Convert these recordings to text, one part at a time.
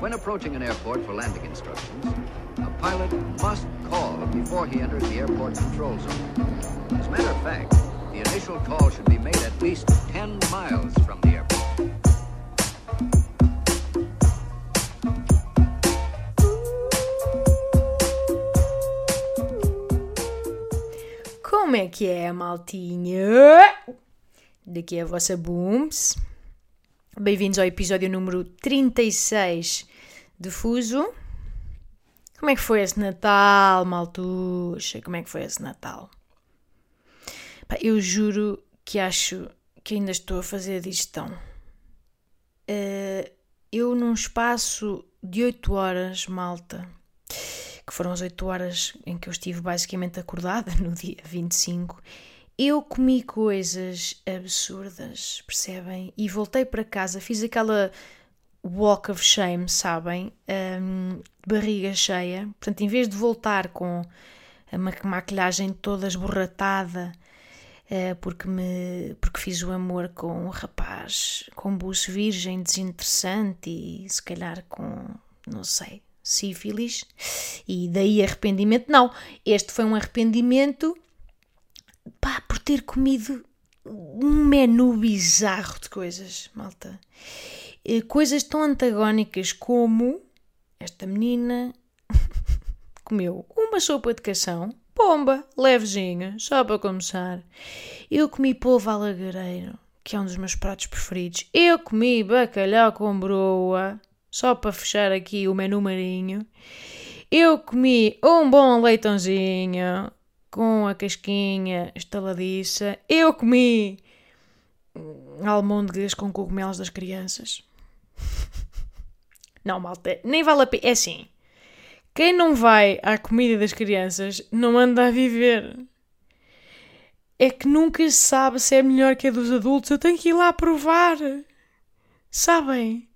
When approaching an airport for landing instructions, a pilot must call before he enters the airport control zone. As a matter of fact, the initial call should be made at least 10 miles from the airport. Como é que é, maltinha? Daqui é a vossa Booms. Bem-vindos ao episódio número 36 de Fuso. Como é que foi esse Natal, maltuxa? Como é que foi esse Natal? Pá, eu juro que acho que ainda estou a fazer a digestão. Uh, eu, num espaço de 8 horas, malta, que foram as 8 horas em que eu estive basicamente acordada no dia 25, eu comi coisas absurdas, percebem? E voltei para casa, fiz aquela walk of shame, sabem? Um, barriga cheia. Portanto, em vez de voltar com a maquilhagem toda esborratada, uh, porque, me, porque fiz o amor com um rapaz com buço virgem, desinteressante e se calhar com, não sei, sífilis, e daí arrependimento. Não, este foi um arrependimento pá, por ter comido um menu bizarro de coisas, malta. Eh, coisas tão antagónicas como esta menina comeu uma sopa de cação, pomba, levezinha, só para começar. Eu comi polvo alagareiro, que é um dos meus pratos preferidos. Eu comi bacalhau com broa, só para fechar aqui o menu marinho. Eu comi um bom leitãozinho com a casquinha estaladiça. Eu comi almôndegas com cogumelos das crianças. Não, malta, nem vale a pena. É assim. Quem não vai à comida das crianças não anda a viver. É que nunca se sabe se é melhor que a dos adultos. Eu tenho que ir lá provar. Sabem?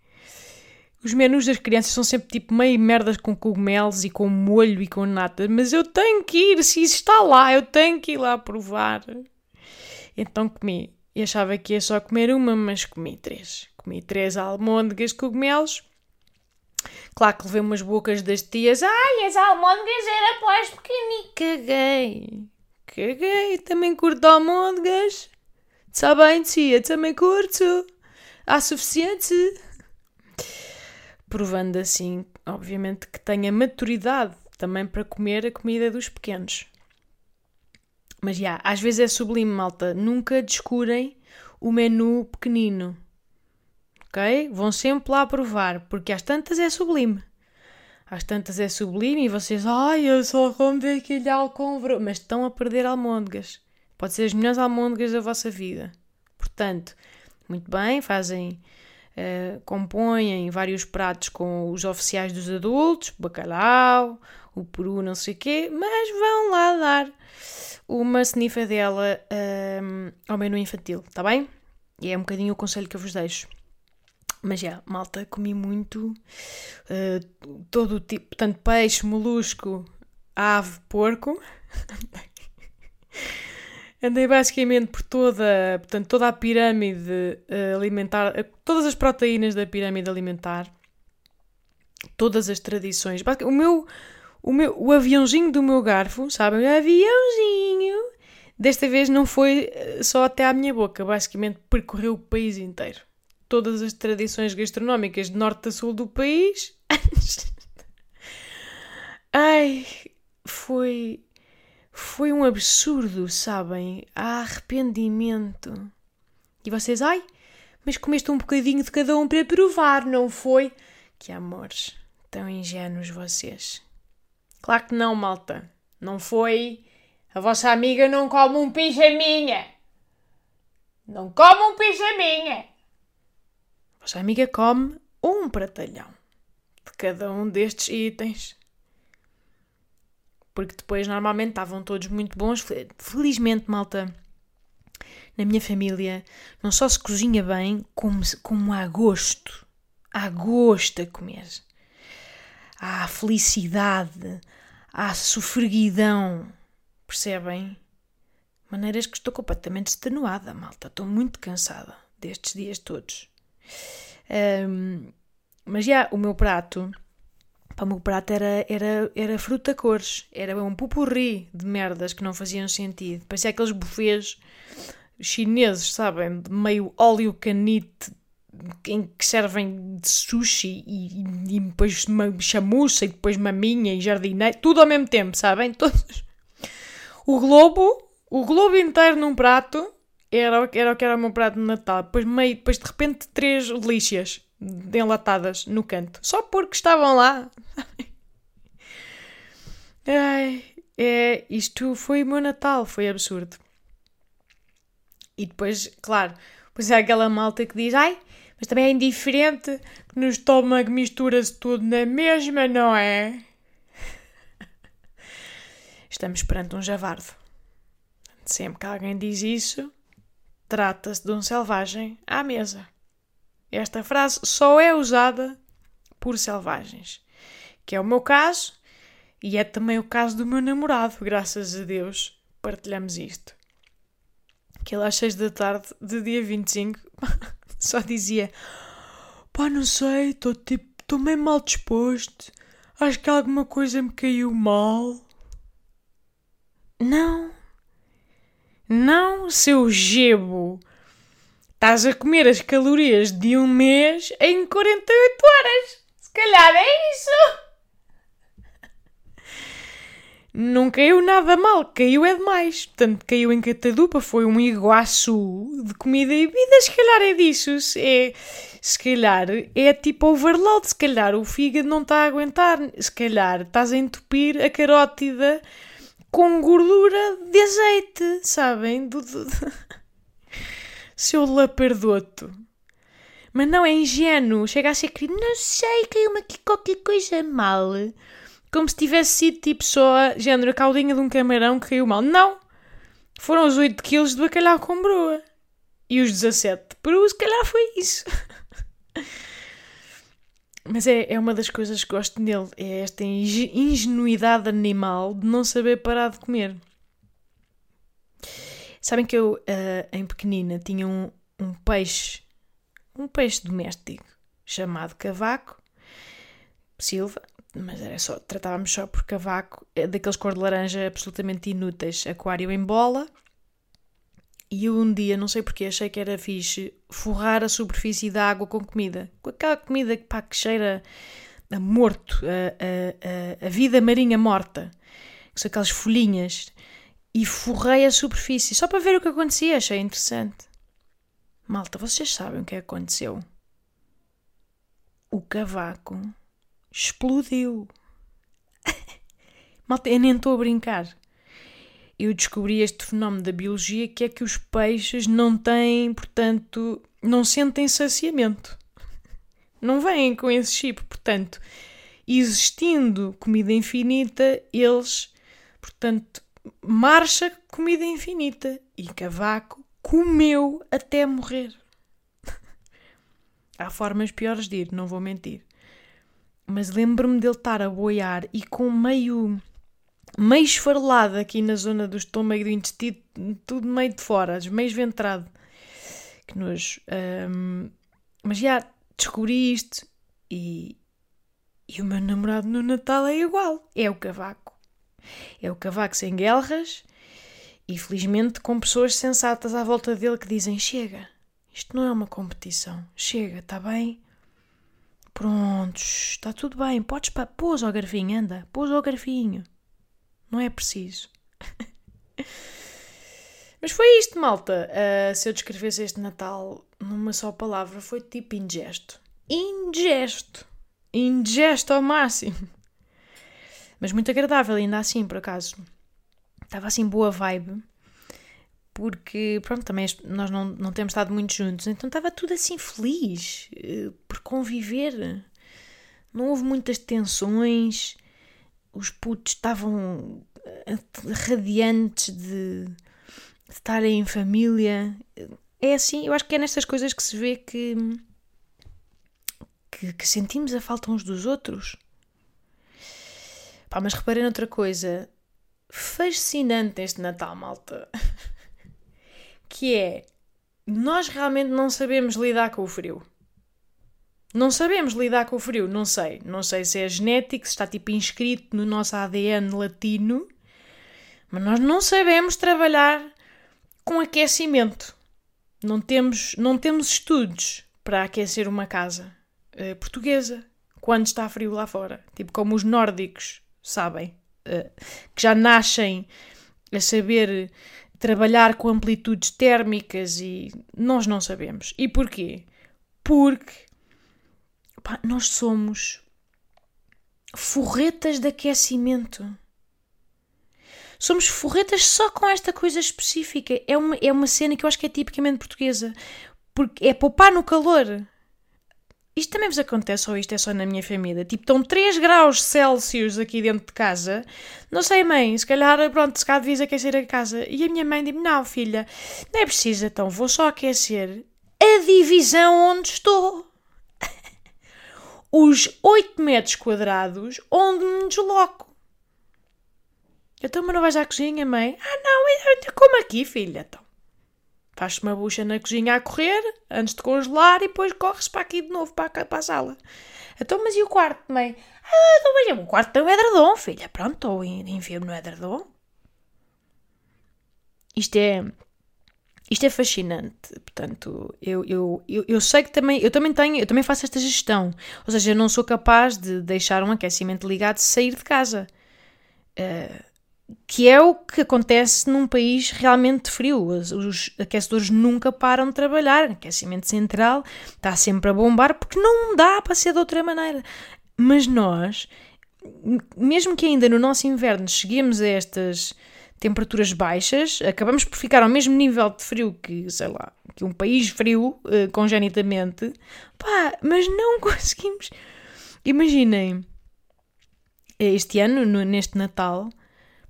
Os menus das crianças são sempre tipo meio merdas com cogumelos e com molho e com nata, mas eu tenho que ir, se isso está lá, eu tenho que ir lá provar. Então comi. E achava que ia só comer uma, mas comi três. Comi três almôndegas de cogumelos. Claro que levei umas bocas das tias. Ai, as almôndegas era para os pequeninos. Caguei. Caguei. Também curto almôndegas. Está bem, tia, também curto. Há suficiente provando assim, obviamente, que tenha maturidade também para comer a comida dos pequenos. Mas já, às vezes é sublime, malta. Nunca descurem o menu pequenino. Ok? Vão sempre lá provar, porque às tantas é sublime. Às tantas é sublime e vocês, ai, eu só como bacalhau com bro... Mas estão a perder almôndegas. Pode ser as melhores almôndegas da vossa vida. Portanto, muito bem, fazem uh, compõem vários pratos com os oficiais dos adultos, bacalhau, o peru, não sei o quê, mas vão lá dar uma snifadela um, ao menu infantil, tá bem? E é um bocadinho o conselho que eu vos deixo. Mas já, malta, comi muito, uh, todo o tipo, tanto peixe, molusco, ave, porco. Andei basicamente por toda, portanto, toda a pirâmide uh, alimentar, uh, todas as proteínas da pirâmide alimentar, todas as tradições. O meu, o meu, o aviãozinho do meu garfo, sabem? O aviãozinho. Desta vez não foi eh, só até à minha boca, basicamente percorreu o país inteiro. Todas as tradições gastronómicas de norte a sul do país. Ai, foi foi um absurdo, sabem? Há arrependimento. E vocês, ai, mas comeste um bocadinho de cada um para provar, não foi? Que amores, tão ingênuos vocês. Claro que não, malta. Não foi. A vossa amiga não come um pijaminha. Não come um pijaminha. A vossa amiga come um pratalhão de cada um destes itens porque depois normalmente estavam todos muito bons. Felizmente, malta, na minha família não só se cozinha bem, como, como há gosto. Há gosto a comer. Há felicidade, há sofreguidão. Percebem? Maneiras que estou completamente extenuada, malta. Estou muito cansada destes dias todos. Um, Mas já, o meu prato, pá, o meu prato era, era, era fruta cores, era um pupurri de merdas que não faziam sentido. Parecia aqueles buffets chineses, sabem? De meio óleo canite em que servem de sushi e, e, e depois chamuça e depois maminha e jardineiro, tudo ao mesmo tempo, sabem? Todos. O globo, o globo inteiro num prato era, era o que era o meu prato de Natal. Depois, meio, depois de repente três lixas enlatadas no canto. Só porque estavam lá. Ai, é, isto foi o meu Natal, foi absurdo. E depois, claro, pois é aquela malta que diz: ai, mas também é indiferente que no estômago mistura-se tudo na mesma, não é? Estamos perante um javardo. Sempre que alguém diz isso, trata-se de um selvagem à mesa. Esta frase só é usada por selvagens, que é o meu caso e é também o caso do meu namorado, graças a Deus, partilhamos isto. Que ele às 6 da tarde de dia 25 só dizia: Pá, não sei, estou tipo, estou meio mal disposto. Acho que alguma coisa me caiu mal. Não. Não, seu gebo. Estás a comer as calorias de um mês em 48 horas. Se calhar é isso. Não caiu nada mal, caiu é demais. Portanto, caiu em catadupa, foi um iguaçu de comida e bebida. Se calhar é disso. É, se calhar é tipo overload. Se calhar o fígado não está a aguentar. Se calhar estás a entupir a carótida com gordura de azeite, sabem? Do, do, do... Seu lapardoto. Mas não é ingênuo. Chega a ser querido. Não sei, caiu-me aqui qualquer coisa mal. Como se tivesse sido tipo só género a caldinha de um camarão que caiu mal. Não! Foram os 8 quilos de bacalhau com broa. E os 17 de peru, se calhar foi isso. Mas é, é uma das coisas que gosto nele, é esta ingenuidade animal de não saber parar de comer. Sabem que eu, uh, em pequenina, tinha um, um peixe, um peixe doméstico, chamado cavaco, silva, mas era só, tratávamos só por cavaco, é daqueles cor de laranja absolutamente inúteis, aquário em bola, e eu um dia, não sei porque, achei que era fixe forrar a superfície da água com comida. Com aquela comida pá, que cheira a morto, a, a, a, vida marinha morta. Que são aquelas folhinhas. E forrei a superfície só para ver o que acontecia. Achei interessante. Malta, vocês sabem o que aconteceu? O cavaco explodiu. Malta, eu nem estou a brincar eu descobri este fenómeno da biologia que é que os peixes não têm, portanto, não sentem saciamento. Não vêm com esse chip, portanto, existindo comida infinita, eles, portanto, marcha comida infinita. E Cavaco comeu até morrer. Há formas piores de ir, não vou mentir. Mas lembro-me dele estar a boiar e com meio meio esfarelado aqui na zona do estômago e do intestino, tudo meio de fora, meio esventrado. Que nojo. Um, mas já descobri isto e, e o meu namorado no Natal é igual. É o cavaco. É o cavaco sem guerras e felizmente com pessoas sensatas à volta dele que dizem: Chega, isto não é uma competição. Chega, está bem? Prontos, está tudo bem. Podes. Pôs ao garfinho, anda, pôs ao garfinho. Não é preciso. Mas foi isto, malta. Uh, se eu descrevesse este Natal numa só palavra, foi tipo ingesto. Ingesto. Ingesto ao máximo. Mas muito agradável, ainda assim, por acaso. Estava assim boa vibe. Porque, pronto, também nós não, não temos estado muito juntos, então estava tudo assim feliz uh, por conviver. Não houve muitas tensões os putos estavam eh, radiantes de, de estarem em família. É assim, eu acho que é nestas coisas que se vê que, que, que sentimos a falta uns dos outros. Pá, mas reparei noutra coisa fascinante este Natal, malta. que é, nós realmente não sabemos lidar com o frio. Não sabemos lidar com o frio, não sei. Não sei se é genético, se está tipo inscrito no nosso ADN latino, mas nós não sabemos trabalhar com aquecimento. Não temos, não temos estudos para aquecer uma casa uh, portuguesa quando está frio lá fora. Tipo como os nórdicos sabem, uh, que já nascem a saber trabalhar com amplitudes térmicas e nós não sabemos. E porquê? Porque pá, nós somos forretas de aquecimento. Somos forretas só com esta coisa específica. É uma, é uma cena que eu acho que é tipicamente portuguesa. Porque é poupar no calor. Isto também vos acontece ou isto é só na minha família? Tipo, estão 3 graus Celsius aqui dentro de casa. Não sei, mãe, se calhar, pronto, se calhar devias aquecer a casa. E a minha mãe diz não, filha, não é preciso, então vou só aquecer a divisão onde estou. Os 8 metros quadrados onde me desloco. Então, mas não vais à cozinha, mãe? Ah, não, como aqui, filha, então. Faz-te uma bucha na cozinha a correr, antes de congelar, e depois corres para aqui de novo, para, para a sala. Então, mas e o quarto, mãe? Ah, então, mas o quarto tem um edredom, filha. Pronto, ou enfio-me no edredom. Isto é... Isto é fascinante, portanto, eu, eu, eu, eu, sei que também, eu também tenho, eu também faço esta gestão, ou seja, eu não sou capaz de deixar um aquecimento ligado sair de casa. Uh, que é o que acontece num país realmente frio. Os, os, aquecedores nunca param de trabalhar. Aquecimento central está sempre a bombar porque não dá para ser de outra maneira. Mas nós, mesmo que ainda no nosso inverno cheguemos a estas temperaturas baixas, acabamos por ficar ao mesmo nível de frio que, sei lá, que um país frio, uh, congenitamente, pá, mas não conseguimos. Imaginem, este ano, no, neste Natal,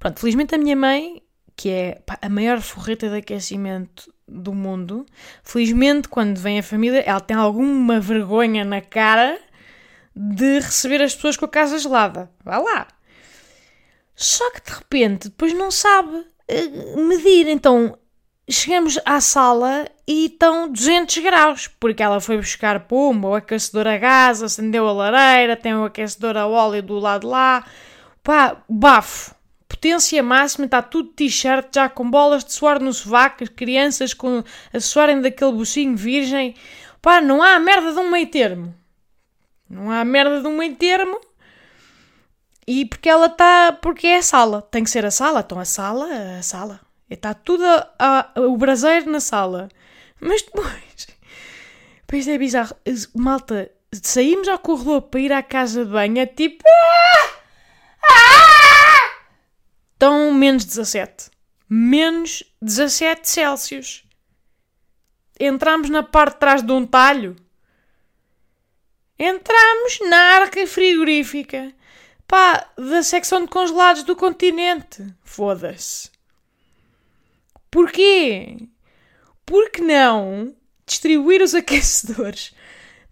Pronto, felizmente a minha mãe, que é pá, a maior forreta de aquecimento do mundo, felizmente quando vem a família, ela tem alguma vergonha na cara de receber as pessoas com a casa gelada. Vá lá. Só que de repente depois não sabe uh, medir. Então chegamos à sala e estão 200 graus, porque ela foi buscar pumba, o aquecedor a gás, acendeu a lareira, tem o aquecedor a óleo do lado lá. Pá, bafo potência máxima, está tudo t-shirt, já com bolas de suor no sovaco, crianças com, a suarem daquele bucinho virgem. Pá, não há merda de um meio termo. Não há merda de um meio termo. E porque ela está. Porque é a sala. Tem que ser a sala. Então a sala, a sala. Está tudo a, a, o braseiro na sala. Mas depois. Pois é bizarro. Malta, saímos ao corredor para ir à casa de banho. É tipo. Ah! estão menos 17. Menos 17 Celsius. Entramos na parte de trás de um talho. Entramos na arca frigorífica. Pá, da secção de congelados do continente. Foda-se. Porquê? Porque não distribuir os aquecedores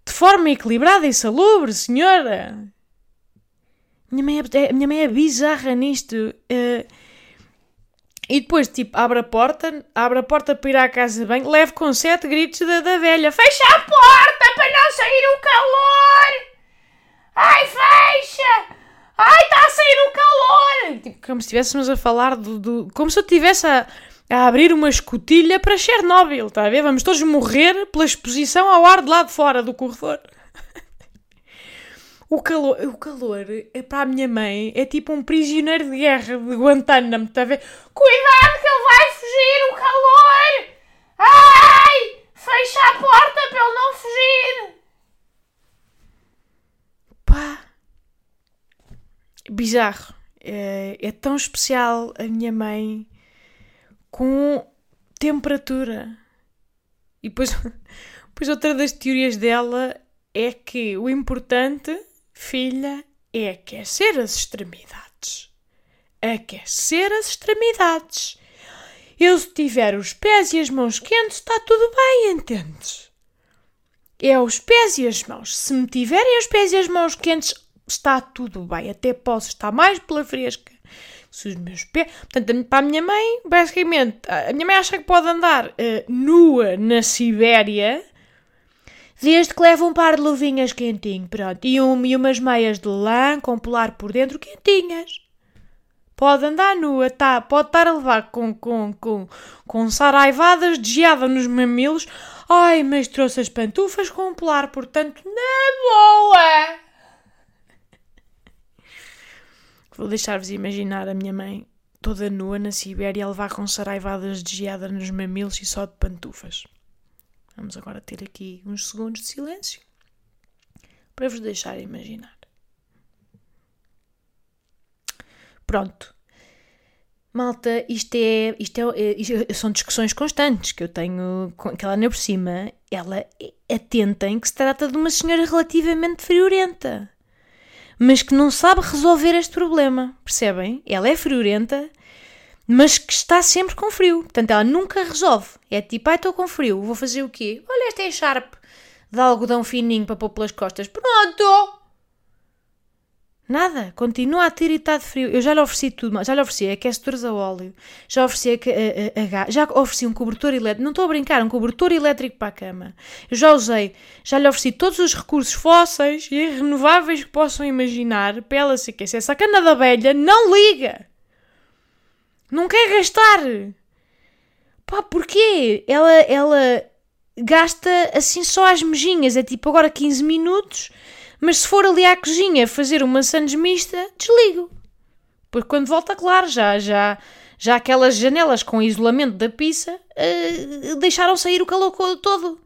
de forma equilibrada e salubre, senhora? Minha mãe é, minha mãe é bizarra nisto. Uh, e depois, tipo, abre a porta, abre a porta para ir à casa de banho, leve com sete gritos da, da velha: Fecha a porta para não sair o calor! Ai, fecha! Ai, está a sair o calor! Tipo, como se estivéssemos a falar do, do. Como se eu estivesse a, a abrir uma escotilha para Chernobyl, está a ver? Vamos todos morrer pela exposição ao ar de lá de fora do corredor. O calor, o calor é para a minha mãe é tipo um prisioneiro de guerra de Guantánamo, está a ver? Cuidado que ele vai fugir, o calor! Ai! Fecha a porta para ele não fugir! Pá! Bizarro. É, é tão especial a minha mãe com temperatura. E depois, depois outra das teorias dela é que o importante filha, é aquecer as extremidades. Aquecer as extremidades. Eu, se tiver os pés e as mãos quentes, está tudo bem, entendes? É os pés e as mãos. Se me tiverem os pés e as mãos quentes, está tudo bem. Até posso estar mais pela fresca. Se os meus pés. Portanto, para a minha mãe, basicamente, a minha mãe acha que pode andar uh, nua na Sibéria Desde que leva um par de luvinhas quentinho, pronto. E, um, e umas meias de lã com polar por dentro quentinhas. Pode andar nua, tá? Pode estar a levar com, com, com, com saraivadas de geada nos mamilos. Ai, mas trouxe as pantufas com um polar, portanto, na boa! Vou deixar-vos imaginar a minha mãe toda nua na Sibéria a levar com saraivadas de geada nos mamilos e só de pantufas. Vamos agora ter aqui uns segundos de silêncio para vos deixar imaginar. Pronto. Malta, isto é, isto é, isto são discussões constantes que eu tenho com que ela por cima, ela atenta em que se trata de uma senhora relativamente friorenta, mas que não sabe resolver este problema, percebem? Ela é friorenta, mas que está sempre com frio. Portanto, ela nunca resolve. É tipo, ai, estou com frio, vou fazer o quê? Olha, esta é Sharp de algodão fininho para pôr pelas costas. Pronto! Nada, continua a tiritar de frio. Eu já lhe ofereci tudo, já lhe ofereci aquecedores a óleo, já ofereci a, a, a, a gás, já ofereci um cobertor elétrico, não estou a brincar, um cobertor elétrico para a cama. Eu já usei, já lhe ofereci todos os recursos fósseis e renováveis que possam imaginar para ela se aquecer. Essa cana da velha não liga! Não quer gastar! Pá, porquê? Ela, ela gasta assim só as mejinhas, é tipo agora 15 minutos, mas se for ali à cozinha fazer uma sandes mista, desligo. Pois quando volta, claro, já, já, já aquelas janelas com isolamento da pizza uh, deixaram sair o calor todo.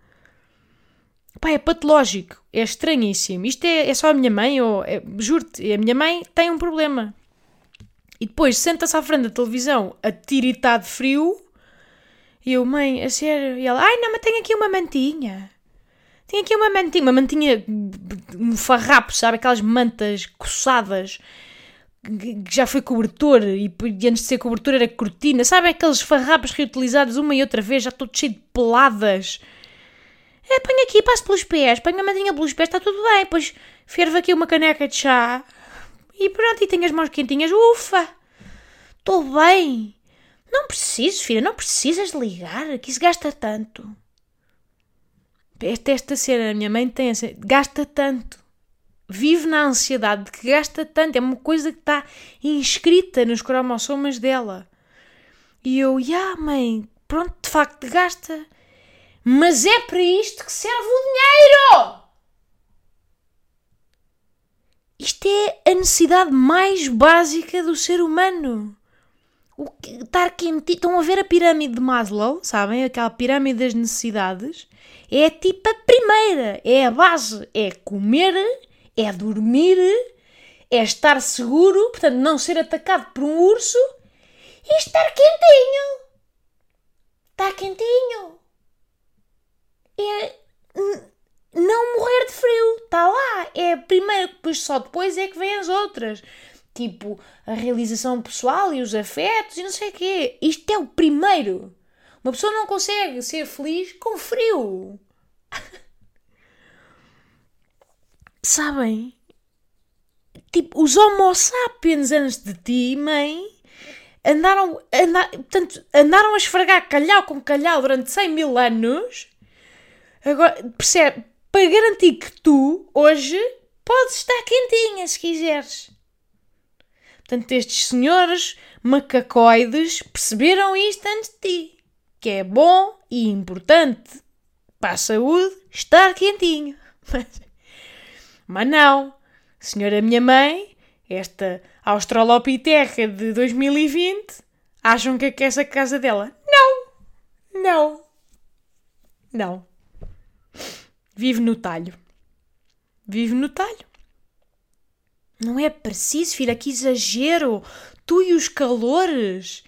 Pá, é patológico, é estranhíssimo. Isto é, é só a minha mãe, ou é, juro-te, a minha mãe tem um problema. E depois senta-se à frente da televisão a tiritar de frio. E eu, mãe, a sério? E ela, ai não, mas tenho aqui uma mantinha. Tenho aqui uma mantinha, uma mantinha, um farrapo, sabe? Aquelas mantas coçadas que já foi cobertor e, antes de ser cobertor era cortina. Sabe aqueles farrapos reutilizados uma e outra vez, já todo cheio de peladas. É, põe aqui, passo pelos pés, põe a mantinha pelos pés, está tudo bem. Depois fervo aqui uma caneca de chá e pronto, e tenho as mãos quentinhas. Ufa! Estou bem! Não preciso, filha, não precisas ligar, que isso gasta tanto. Esta, esta cena, a minha mãe tem essa. Gasta tanto. Vive na ansiedade de que gasta tanto. É uma coisa que está inscrita nos cromossomas dela. E eu, já, yeah, mãe, pronto, de facto gasta. Mas é para isto que serve o dinheiro! Isto é a necessidade mais básica do ser humano. O que, estar quentinho. Estão a ver a pirâmide de Maslow, sabem? Aquela pirâmide das necessidades. É tipo a primeira. É a base. É comer, é dormir, é estar seguro, portanto, não ser atacado por um urso e estar quentinho. Está quentinho. É não morrer de frio. Está lá. É a primeira, depois só depois é que vêm as outras. Tipo, a realização pessoal e os afetos e não sei o quê. Isto é o primeiro. Uma pessoa não consegue ser feliz com frio. Sabem? Tipo, os homo sapiens antes de ti, mãe, andaram, andaram, portanto, andaram a esfregar calhau com calhau durante 100 mil anos. Agora, percebe? para garantir que tu, hoje, podes estar quentinha se quiseres. Portanto, estes senhores macacoides perceberam isto antes de ti, que é bom e importante para a saúde estar quentinho. Mas, mas não, senhora minha mãe, esta australopiteca de 2020, acham que aquece a casa dela. Não, não, não. Vive no talho. Vive no talho. Não é preciso, filha, que exagero. Tu e os calores.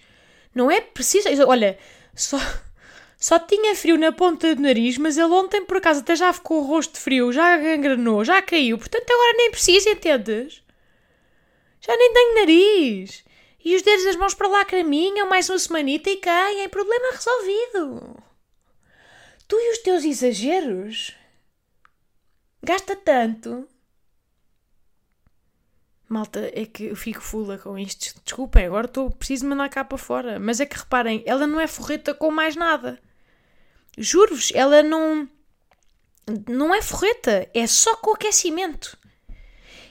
Não é preciso. Olha, só, só tinha frio na ponta do nariz, mas ele ontem por acaso até já ficou o rosto frio, já gangrenou, já caiu. Portanto, agora nem precisa, entendes? Já nem tenho nariz. E os dedos das mãos para lá caminham mais uma semanita e caem. Problema resolvido. Tu e os teus exageros Gasta tanto. Malta, é que eu fico fula com isto. Desculpem, agora estou preciso mandar cá para fora. Mas é que reparem, ela não é forreta com mais nada. Juro-vos, ela não. Não é forreta, é só com aquecimento.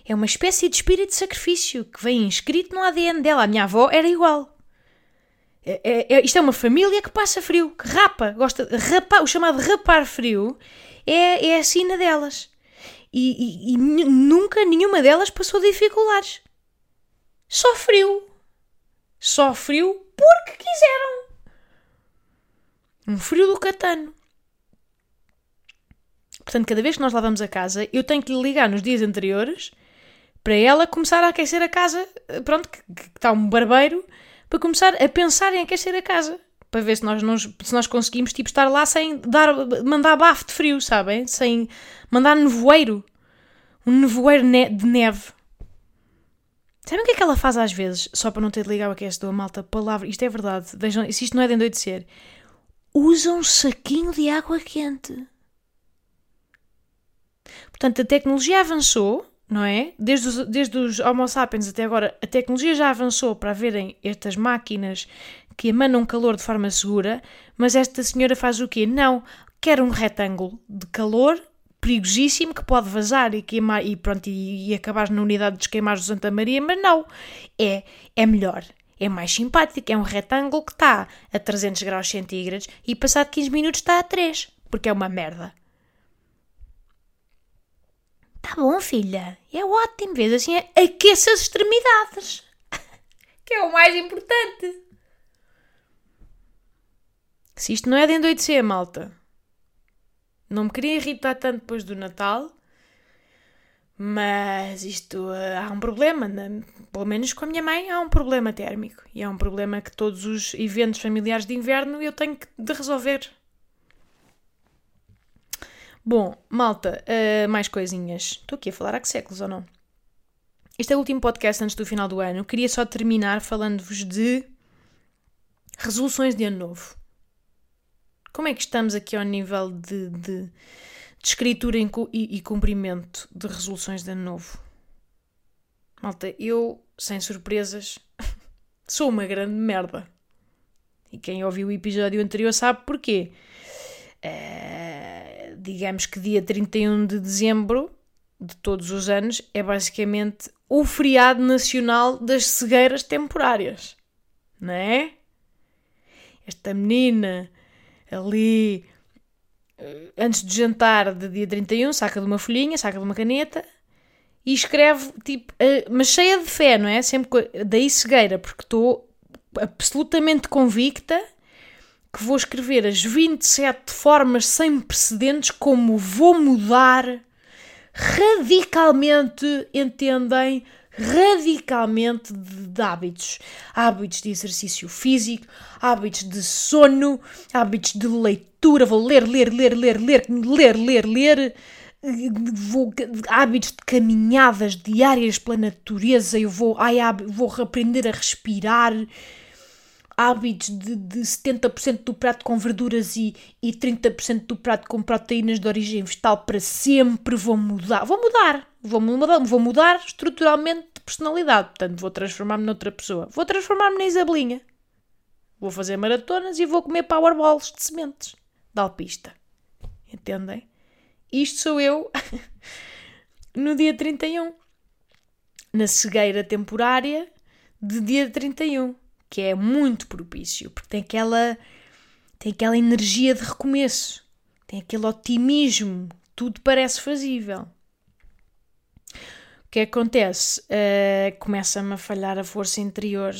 É uma espécie de espírito de sacrifício que vem inscrito no ADN dela. A minha avó era igual. É, é, é, isto é uma família que passa frio, que rapa, gosta de rapar, o chamado rapar frio é, é a sina delas. E, e, e nunca nenhuma delas passou dificuldades. Só frio porque quiseram. Um frio do catano. Portanto, cada vez que nós lavamos a casa, eu tenho que lhe ligar nos dias anteriores para ela começar a aquecer a casa. Pronto, que, que está um barbeiro para começar a pensar em aquecer a casa. Para ver se nós, não, se nós conseguimos tipo, estar lá sem dar, mandar bafo de frio, sabem? Sem mandar nevoeiro. Um nevoeiro de neve. Sabem o que é que ela faz às vezes? Só para não ter de ligar o aquecedor, malta, palavra. Isto é verdade. Vejam, se isto não é de endoidecer. Usa um saquinho de água quente. Portanto, a tecnologia avançou, não é? Desde os, desde os Homo sapiens até agora, a tecnologia já avançou para haverem estas máquinas que emanam calor de forma segura, mas esta senhora faz o quê? Não, quer um retângulo de calor perigosíssimo que pode vazar e queimar e pronto e, e acabar na unidade de queimares do Santa Maria, mas não, é, é melhor. É mais simpático, é um retângulo que está a 300 graus centígrados e passado 15 minutos está a 3, porque é uma merda. Tá bom, filha. É ótimo. Vês assim, aqueça as extremidades. que é o mais importante. Se isto não é de endoidecer, malta. Não me queria irritar tanto depois do Natal. Mas isto uh, há um problema, pelo menos com a minha mãe há um problema térmico e é um problema que todos os eventos familiares de inverno eu tenho que de resolver. Bom, malta, uh, mais coisinhas. Estou aqui a falar há que séculos ou não? Este é o último podcast antes do final do ano. Queria só terminar falando-vos de resoluções de ano novo. Como é que estamos aqui ao nível de, de, de escritura e, e cumprimento de resoluções de ano novo? Malta, eu, sem surpresas, sou uma grande merda. E quem ouviu o episódio anterior sabe porquê. Uh, digamos que dia 31 de dezembro de todos os anos é basicamente o feriado nacional das cegueiras temporárias, não é? Esta menina ali eh, antes do jantar de dia 31 saca de uma folhinha, saca de uma caneta e escreve tipo, eh, mas cheia de fé, não é? Sempre daí cegueira, porque estou absolutamente convicta que vou escrever as 27 formas sem precedentes como vou mudar radicalmente, entendem? Radicalmente de, de hábitos. Hábitos de exercício físico, hábitos de sono, hábitos de leitura. Vou ler, ler, ler, ler, ler, ler, ler, ler. Vou, hábitos de caminhadas diárias pela natureza. Eu vou, ai, vou aprender a respirar hábitos de, de 70% do prato com verduras e, e 30% do prato com proteínas de origem vegetal para sempre, vou mudar, vou mudar, vou mudar, vou mudar estruturalmente personalidade, portanto vou transformar-me noutra pessoa, vou transformar-me na Isabelinha, vou fazer maratonas e vou comer powerballs de sementes. Da alpista, entendem? Isto sou eu no dia 31, na cegueira temporária de dia 31 que é muito propício, porque tem aquela, tem aquela energia de recomeço, tem aquele otimismo, tudo parece fazível. Que acontece? Uh, Começa-me a falhar a força interior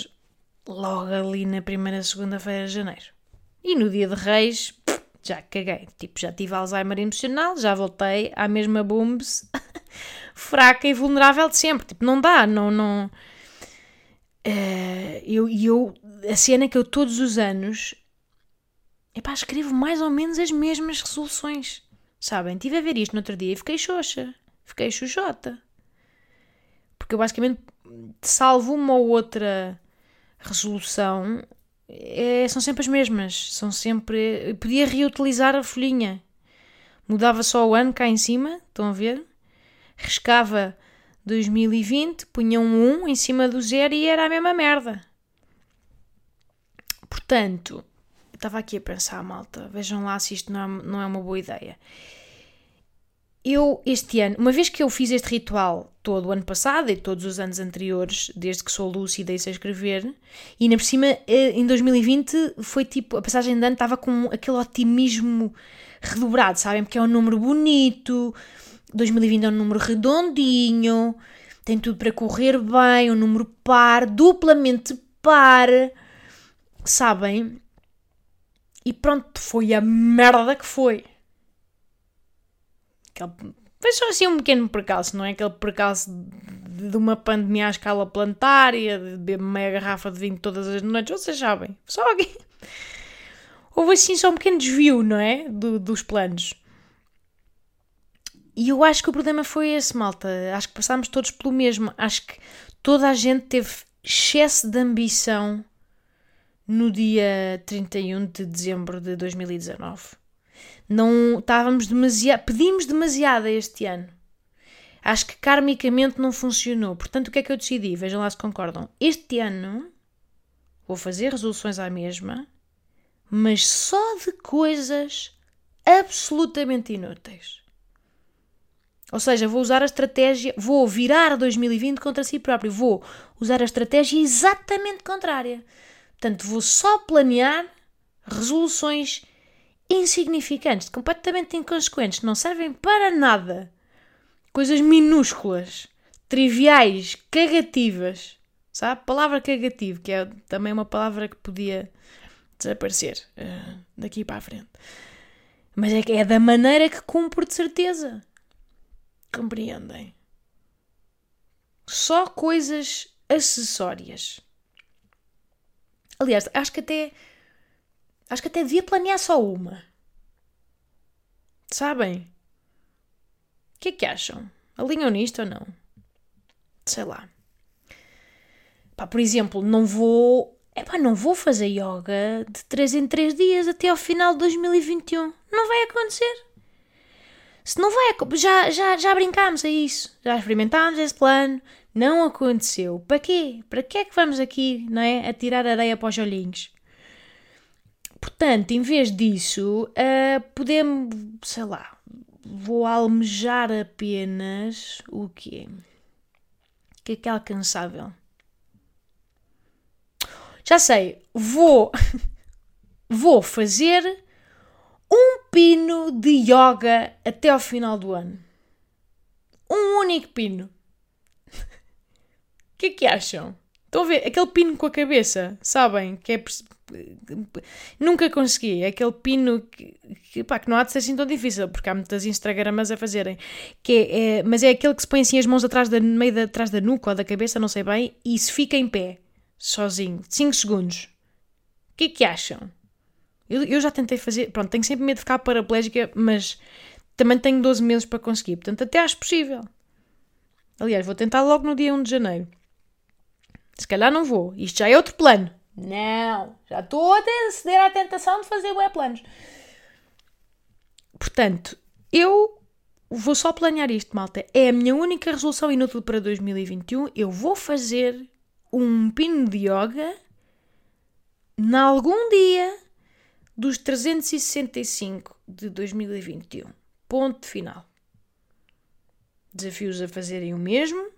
logo ali na primeira segunda-feira de janeiro. E no dia de Reis, já caguei. Tipo, já tive Alzheimer emocional, já voltei à mesma booms fraca e vulnerável de sempre. Tipo, não dá, não, não, Uh, eu, eu, a cena é que eu todos os anos epá, escrevo mais ou menos as mesmas resoluções. Sabem? Tive a ver isto no outro dia e fiquei xoxa. Fiquei xoxota. Porque eu basicamente salvo uma ou outra resolução. É, são sempre as mesmas. São sempre. Eu podia reutilizar a folhinha. Mudava só o ano cá em cima. Estão a ver? Riscava 2020 punha um 1 em cima do zero e era a mesma merda. Portanto, estava aqui a pensar, malta, vejam lá se isto não é, não é uma boa ideia. Eu este ano, uma vez que eu fiz este ritual todo o ano passado e todos os anos anteriores, desde que sou lúcida e sei escrever, e ainda por cima eh, em 2020 foi tipo, a passagem de ano estava com aquele otimismo redobrado, sabem? Porque é um número bonito, 2020 é um número redondinho, tem tudo para correr bem, um número par, duplamente par, sabem? E pronto, foi a merda que foi. Aquele, foi só assim um pequeno percalço, não é aquele percalço de, de uma pandemia à escala planetária, de beber meia garrafa de vinho todas as noites, vocês sabem. Só aqui. Houve assim só um pequeno desvio, não é? Do, dos planos. E eu acho que o problema foi esse, malta. Acho que passámos todos pelo mesmo. Acho que toda a gente teve excesso de ambição no dia 31 de dezembro de 2019 não estávamos demasiado, pedimos demasiado este ano. Acho que karmicamente não funcionou. Portanto, o que é que eu decidi? Vejam lá se concordam. Este ano vou fazer resoluções à mesma, mas só de coisas absolutamente inúteis. Ou seja, vou usar a estratégia, vou virar 2020 contra si próprio, vou usar a estratégia exatamente contrária. Portanto, vou só planear resoluções insignificantes, completamente inconsequentes, não servem para nada. Coisas minúsculas, triviais, cagativas. Sabe? Palavra cagativo, que é também uma palavra que podia desaparecer uh, daqui para a frente. Mas é que é da maneira que cumpro de certeza. Compreendem? Só coisas acessórias. Aliás, acho que até Acho que até devia planear só uma. Sabem? O que é que acham? Alinham nisto ou não? Sei lá. Pá, por exemplo, não vou. Epá, não vou fazer yoga de 3 em 3 dias até ao final de 2021. Não vai acontecer. Se não vai. Já, já, já brincámos a isso. Já experimentámos esse plano. Não aconteceu. Para quê? Para que é que vamos aqui, não é? A tirar areia para os olhinhos? Portanto, em vez disso, uh, podemos, sei lá, vou almejar apenas o quê? O que é que é alcançável? Já sei, vou, vou fazer um pino de yoga até ao final do ano. Um único pino. O que é que acham? Estão a ver? Aquele pino com a cabeça, sabem? Que é Nunca consegui. Aquele pino que, que, pá, que não há de ser assim tão difícil, porque há muitas Instagramas a fazerem. Que é, é, mas é aquele que se põe assim as mãos atrás da, meio da, atrás da nuca ou da cabeça, não sei bem, e se fica em pé, sozinho, 5 segundos. O que é que acham? Eu, eu já tentei fazer. Pronto, tenho sempre medo de ficar paraplégica, mas também tenho 12 meses para conseguir. Portanto, até acho possível. Aliás, vou tentar logo no dia 1 de janeiro. Se calhar não vou. Isto já é outro plano. Não, já estou a ceder à tentação de fazer web planos. Portanto, eu vou só planear isto, malta. É a minha única resolução inútil para 2021. Eu vou fazer um pino de yoga em algum dia dos 365 de 2021. Ponto final. Desafios a fazerem o mesmo.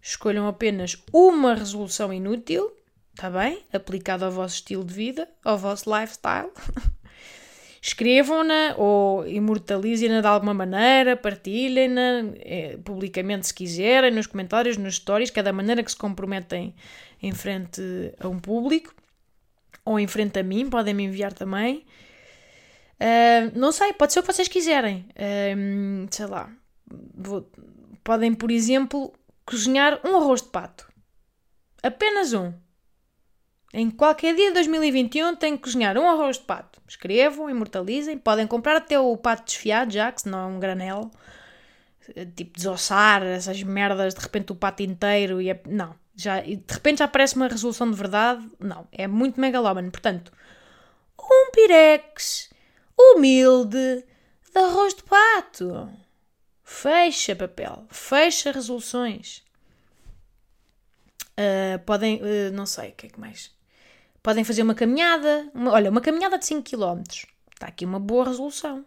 Escolham apenas uma resolução inútil Está bem? Aplicado ao vosso estilo de vida, ao vosso lifestyle. Escrevam-na ou imortalizem-na de alguma maneira, partilhem-na é, publicamente se quiserem, nos comentários, nos stories, cada maneira que se comprometem em frente a um público ou em frente a mim, podem me enviar também. Uh, não sei, pode ser o que vocês quiserem. Uh, sei lá. Vou, podem, por exemplo, cozinhar um arroz de pato. Apenas um. Em qualquer dia de 2021 tenho que cozinhar um arroz de pato. Escrevam, imortalizem. Podem comprar até o pato desfiado já, que senão é um granel. Tipo, desossar essas merdas, de repente o pato inteiro e é... Não. Já, de repente já parece uma resolução de verdade. Não. É muito megalómano. Portanto, um pirex humilde de arroz de pato. Fecha papel. Fecha resoluções. Uh, podem, uh, não sei, o que é que mais? Podem fazer uma caminhada. Uma, olha, uma caminhada de 5 km. Está aqui uma boa resolução.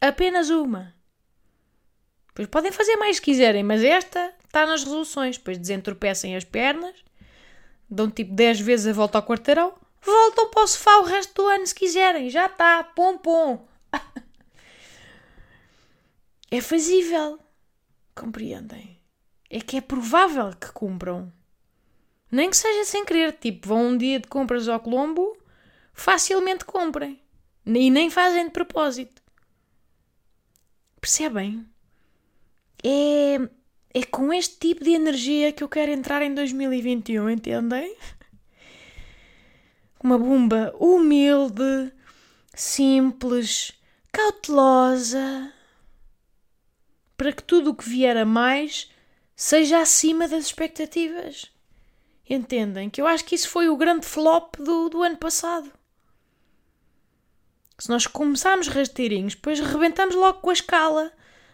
Apenas uma. Pois podem fazer mais se quiserem, mas esta está nas resoluções. Depois desentropecem as pernas, dão tipo 10 vezes a volta ao quarteirão, voltam para o sofá o resto do ano se quiserem. Já está, pom pom. é fazível. Compreendem? É que é provável que cumpram. Nem que seja sem querer, tipo, vão um dia de compras ao Colombo, facilmente comprem. E nem fazem de propósito. Percebem? É, é com este tipo de energia que eu quero entrar em 2021, entendem? Uma bomba humilde, simples, cautelosa, para que tudo o que vier a mais seja acima das expectativas. Entendem? Que eu acho que isso foi o grande flop do, do ano passado. Se nós começarmos rasteirinhos, depois rebentamos logo com a escala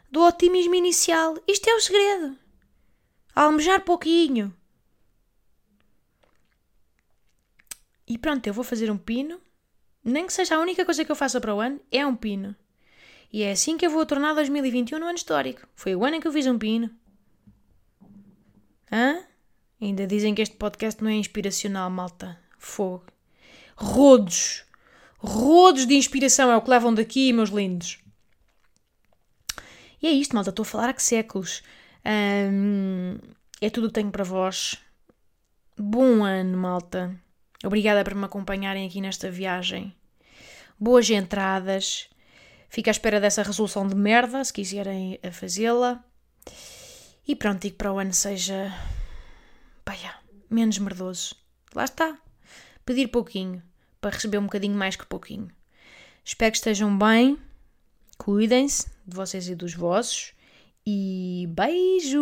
do otimismo inicial. Isto é o segredo. Almejar pouquinho. E pronto, eu vou fazer um pino. Nem que seja a única coisa que eu faça para o ano, é um pino. E é assim que eu vou tornar 2021 no ano histórico. Foi o ano em que eu fiz um pino. Hã? Ainda dizem que este podcast não é inspiracional, malta. Fogo. Rodos. Rodos de inspiração é o que levam daqui, meus lindos. E é isto, malta. Estou a falar há que séculos. é tudo o que tenho para vós. Bom ano, malta. Obrigada por me acompanharem aqui nesta viagem. Boas entradas. Fico à espera dessa resolução de merda, se quiserem fazê-la. E pronto, digo para o ano seja. Paia, menos merdoso. Lá está. Pedir pouquinho, para receber um bocadinho mais que pouquinho. Espero que estejam bem. Cuidem-se de vocês e dos vossos. E beijo!